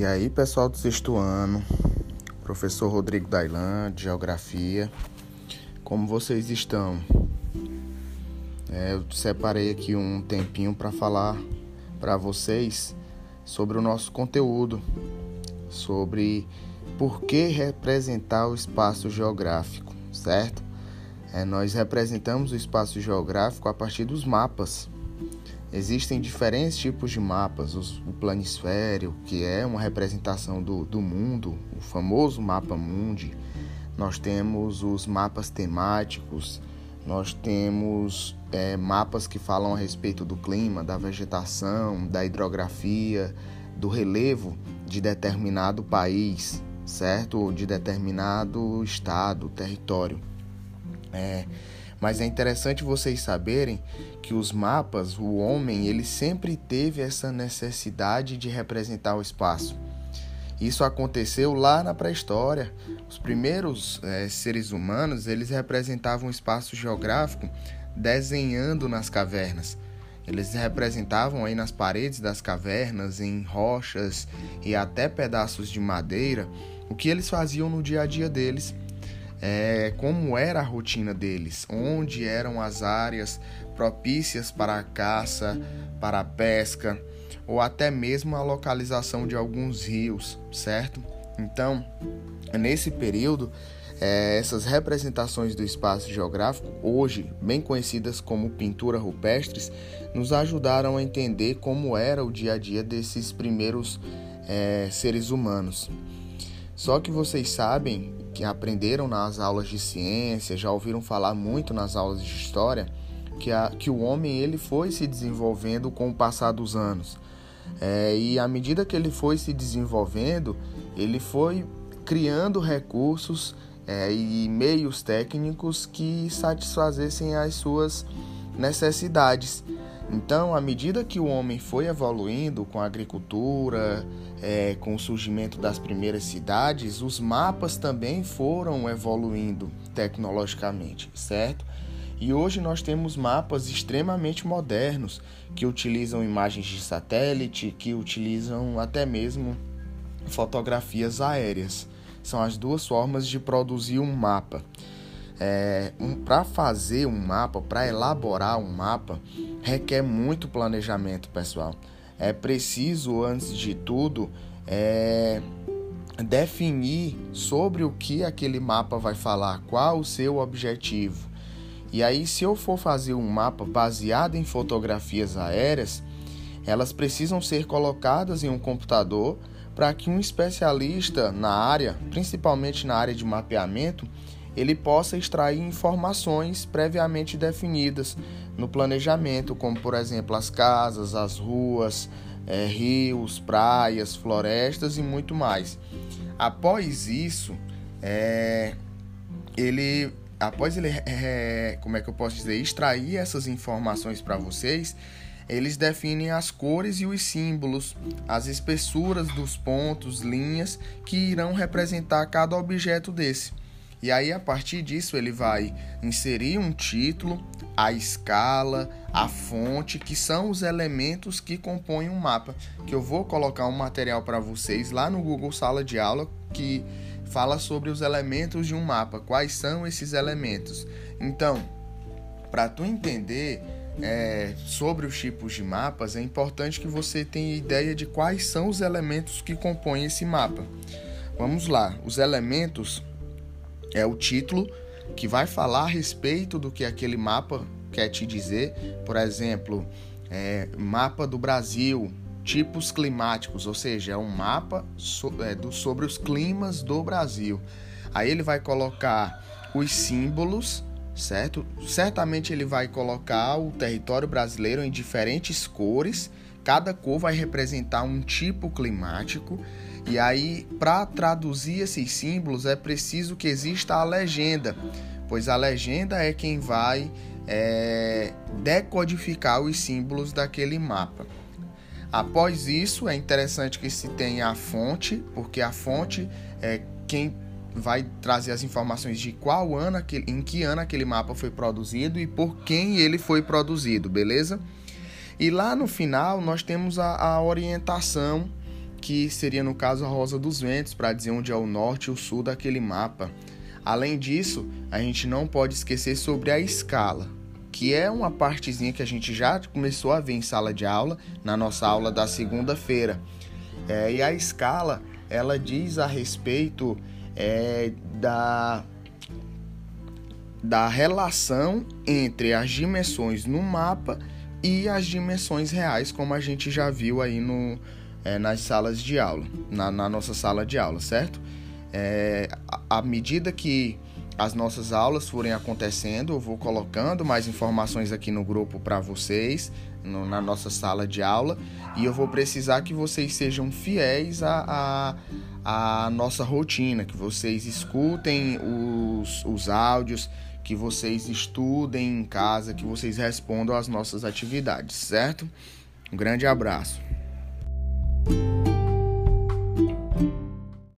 E aí, pessoal do sexto ano, professor Rodrigo Dailan, de Geografia, como vocês estão? É, eu separei aqui um tempinho para falar para vocês sobre o nosso conteúdo, sobre por que representar o espaço geográfico, certo? É, nós representamos o espaço geográfico a partir dos mapas. Existem diferentes tipos de mapas. O planisfério, que é uma representação do, do mundo, o famoso mapa mundi. Nós temos os mapas temáticos, nós temos é, mapas que falam a respeito do clima, da vegetação, da hidrografia, do relevo de determinado país, certo? Ou de determinado estado, território. É, mas é interessante vocês saberem que os mapas, o homem, ele sempre teve essa necessidade de representar o espaço. Isso aconteceu lá na pré-história. Os primeiros é, seres humanos, eles representavam o espaço geográfico desenhando nas cavernas. Eles representavam aí nas paredes das cavernas, em rochas e até pedaços de madeira, o que eles faziam no dia a dia deles é, como era a rotina deles, onde eram as áreas propícias para a caça, para a pesca ou até mesmo a localização de alguns rios, certo? Então, nesse período, é, essas representações do espaço geográfico, hoje bem conhecidas como pintura rupestres, nos ajudaram a entender como era o dia a dia desses primeiros é, seres humanos. Só que vocês sabem que aprenderam nas aulas de ciência, já ouviram falar muito nas aulas de história, que, a, que o homem ele foi se desenvolvendo com o passar dos anos. É, e à medida que ele foi se desenvolvendo, ele foi criando recursos é, e meios técnicos que satisfazessem as suas necessidades. Então, à medida que o homem foi evoluindo com a agricultura, é, com o surgimento das primeiras cidades, os mapas também foram evoluindo tecnologicamente, certo? E hoje nós temos mapas extremamente modernos que utilizam imagens de satélite, que utilizam até mesmo fotografias aéreas. São as duas formas de produzir um mapa. É, um, para fazer um mapa, para elaborar um mapa, requer muito planejamento, pessoal. É preciso, antes de tudo, é, definir sobre o que aquele mapa vai falar, qual o seu objetivo. E aí, se eu for fazer um mapa baseado em fotografias aéreas, elas precisam ser colocadas em um computador para que um especialista na área, principalmente na área de mapeamento, ele possa extrair informações previamente definidas no planejamento, como por exemplo as casas, as ruas, é, rios, praias, florestas e muito mais. Após isso, é, ele, após ele, é, como é que eu posso dizer, extrair essas informações para vocês, eles definem as cores e os símbolos, as espessuras dos pontos, linhas que irão representar cada objeto desse. E aí, a partir disso, ele vai inserir um título, a escala, a fonte, que são os elementos que compõem um mapa. Que eu vou colocar um material para vocês lá no Google Sala de Aula que fala sobre os elementos de um mapa. Quais são esses elementos? Então, para tu entender é, sobre os tipos de mapas, é importante que você tenha ideia de quais são os elementos que compõem esse mapa. Vamos lá, os elementos é o título que vai falar a respeito do que aquele mapa quer te dizer. Por exemplo, é, mapa do Brasil, tipos climáticos, ou seja, é um mapa so, é, do, sobre os climas do Brasil. Aí ele vai colocar os símbolos, certo? Certamente ele vai colocar o território brasileiro em diferentes cores. Cada cor vai representar um tipo climático e aí, para traduzir esses símbolos, é preciso que exista a legenda, pois a legenda é quem vai é, decodificar os símbolos daquele mapa. Após isso, é interessante que se tenha a fonte, porque a fonte é quem vai trazer as informações de qual ano, em que ano aquele mapa foi produzido e por quem ele foi produzido, beleza? E lá no final nós temos a, a orientação que seria no caso a Rosa dos Ventos, para dizer onde é o norte e o sul daquele mapa. Além disso, a gente não pode esquecer sobre a escala, que é uma partezinha que a gente já começou a ver em sala de aula, na nossa aula da segunda-feira. É, e a escala, ela diz a respeito é, da, da relação entre as dimensões no mapa e as dimensões reais, como a gente já viu aí no, é, nas salas de aula, na, na, nossa sala de aula, certo? É, à medida que as nossas aulas forem acontecendo, eu vou colocando mais informações aqui no grupo para vocês, no, na nossa sala de aula, e eu vou precisar que vocês sejam fiéis à, nossa rotina, que vocês escutem os, os áudios, que vocês estudem em casa, que vocês respondam às nossas atividades, certo? Um grande abraço.